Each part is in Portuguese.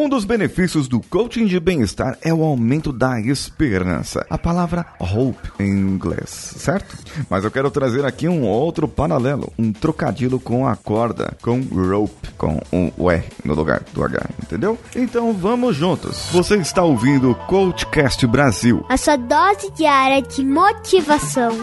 Um dos benefícios do coaching de bem-estar é o aumento da esperança. A palavra hope em inglês, certo? Mas eu quero trazer aqui um outro paralelo, um trocadilho com a corda, com rope, com um o R no lugar do H, entendeu? Então vamos juntos. Você está ouvindo o Coachcast Brasil. A sua dose diária de motivação.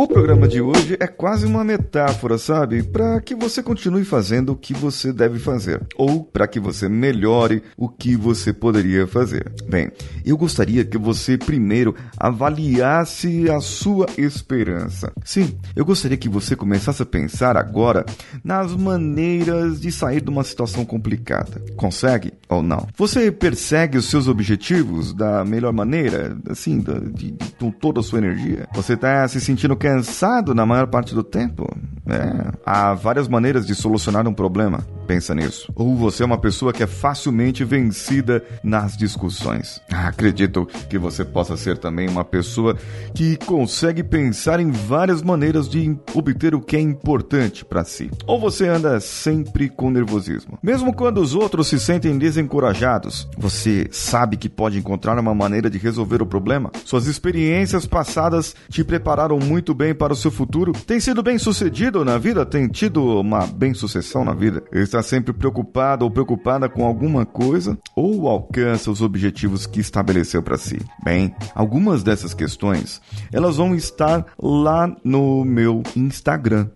O programa de hoje é quase uma metáfora, sabe? Para que você continue fazendo o que você deve fazer, ou para que você melhore o que você poderia fazer. Bem, eu gostaria que você primeiro avaliasse a sua esperança. Sim, eu gostaria que você começasse a pensar agora nas maneiras de sair de uma situação complicada. Consegue ou não? Você persegue os seus objetivos da melhor maneira, assim, de, de, de com toda a sua energia? Você está se sentindo cansado na maior parte do tempo. É. Há várias maneiras de solucionar um problema. Pensa nisso. Ou você é uma pessoa que é facilmente vencida nas discussões. Acredito que você possa ser também uma pessoa que consegue pensar em várias maneiras de obter o que é importante para si. Ou você anda sempre com nervosismo. Mesmo quando os outros se sentem desencorajados, você sabe que pode encontrar uma maneira de resolver o problema. Suas experiências passadas te prepararam muito bem para o seu futuro. Tem sido bem sucedido na vida? Tem tido uma bem sucessão na vida? Está sempre preocupado ou preocupada com alguma coisa? Ou alcança os objetivos que estabeleceu para si? Bem, algumas dessas questões, elas vão estar lá no meu Instagram,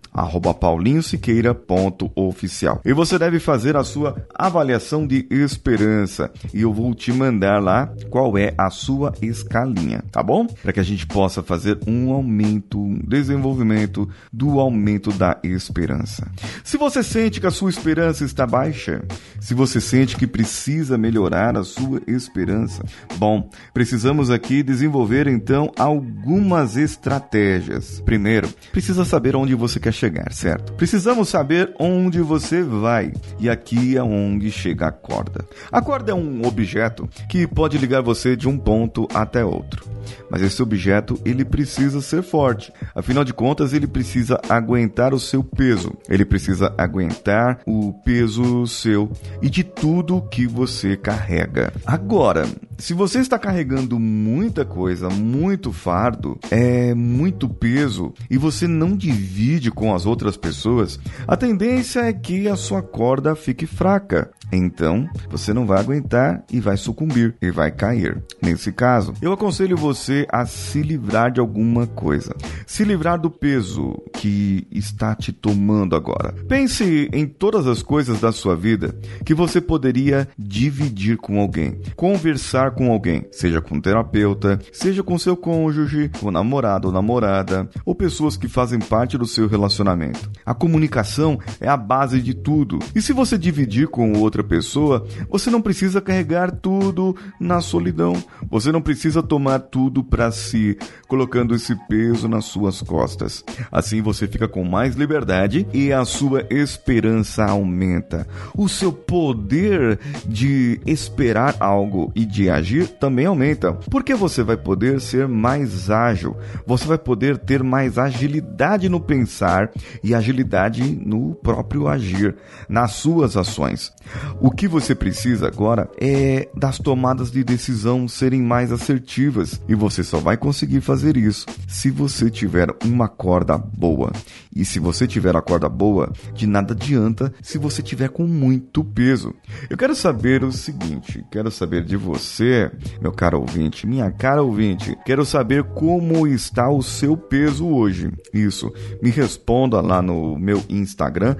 paulinhosiqueira.oficial. E você deve fazer a sua avaliação de esperança. E eu vou te mandar lá qual é a sua escalinha, tá bom? Para que a gente possa fazer um aumento, um desenvolvimento do aumento da esperança. Se você sente que a sua esperança está baixa, se você sente que precisa melhorar a sua esperança, bom, precisamos aqui desenvolver então algumas estratégias. Primeiro, precisa saber onde você quer chegar, certo? Precisamos saber onde você vai. E aqui é onde chega a corda. A corda é um objeto que pode ligar você de um ponto até outro. Mas esse objeto ele precisa ser forte. Afinal de contas, ele precisa aguentar o seu peso. Ele precisa aguentar o peso seu e de tudo que você carrega. Agora, se você está carregando muita coisa, muito fardo, é muito peso e você não divide com as outras pessoas, a tendência é que a sua corda fique fraca. Então, você não vai aguentar e vai sucumbir e vai cair. Nesse caso, eu aconselho você a se livrar de alguma coisa. Se livrar do peso que está te tomando agora. Pense em todas as coisas da sua vida que você poderia dividir com alguém, conversar com alguém, seja com um terapeuta, seja com seu cônjuge, com namorado ou namorada, ou pessoas que fazem parte do seu relacionamento. A comunicação é a base de tudo. E se você dividir com outra pessoa, você não precisa carregar tudo na solidão. Você não precisa tomar tudo para si, colocando esse peso nas suas costas. Assim você fica com mais liberdade e a sua esperança aumenta. O seu poder de esperar algo e de agir também aumenta, porque você vai poder ser mais ágil, você vai poder ter mais agilidade no pensar e agilidade no próprio agir, nas suas ações. O que você precisa agora é das tomadas de decisão serem mais assertivas e você só vai conseguir fazer isso se você tiver uma corda boa. E se você tiver a corda boa, de nada adianta se você tiver com muito peso. Eu quero saber o seguinte, quero saber de você, meu caro ouvinte, minha cara ouvinte, quero saber como está o seu peso hoje. Isso, me responda lá no meu Instagram,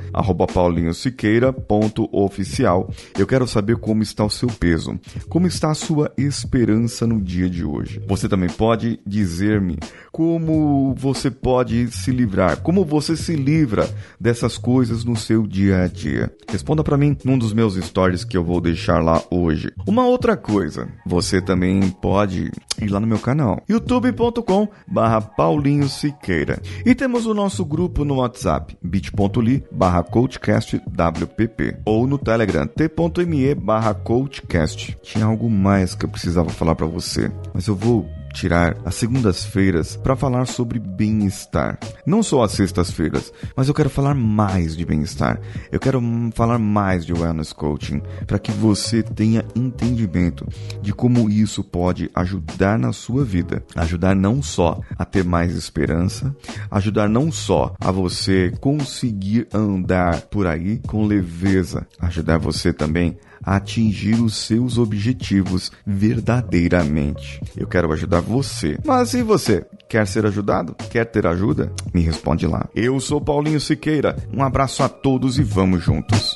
paulinhosiqueira.oficial. Eu quero saber como está o seu peso, como está a sua esperança no dia de hoje. Você também pode dizer-me como você pode se livrar, como você se livra dessas coisas no seu dia a dia. Responda para mim num dos meus stories que eu vou deixar lá hoje. Uma outra coisa, você também pode ir lá no meu canal, youtube.com barra Paulinho Siqueira. E temos o nosso grupo no WhatsApp, bit.ly barra coachcastwpp ou no Telegram, t.me barra coachcast. Tinha algo mais que eu precisava falar para você, mas eu vou tirar as segundas-feiras para falar sobre bem-estar. Não só as sextas-feiras, mas eu quero falar mais de bem-estar. Eu quero falar mais de wellness coaching para que você tenha entendimento de como isso pode ajudar na sua vida, ajudar não só a ter mais esperança, ajudar não só a você conseguir andar por aí com leveza, ajudar você também a atingir os seus objetivos verdadeiramente. Eu quero ajudar você. Mas e você? Quer ser ajudado? Quer ter ajuda? Me responde lá. Eu sou Paulinho Siqueira. Um abraço a todos e vamos juntos.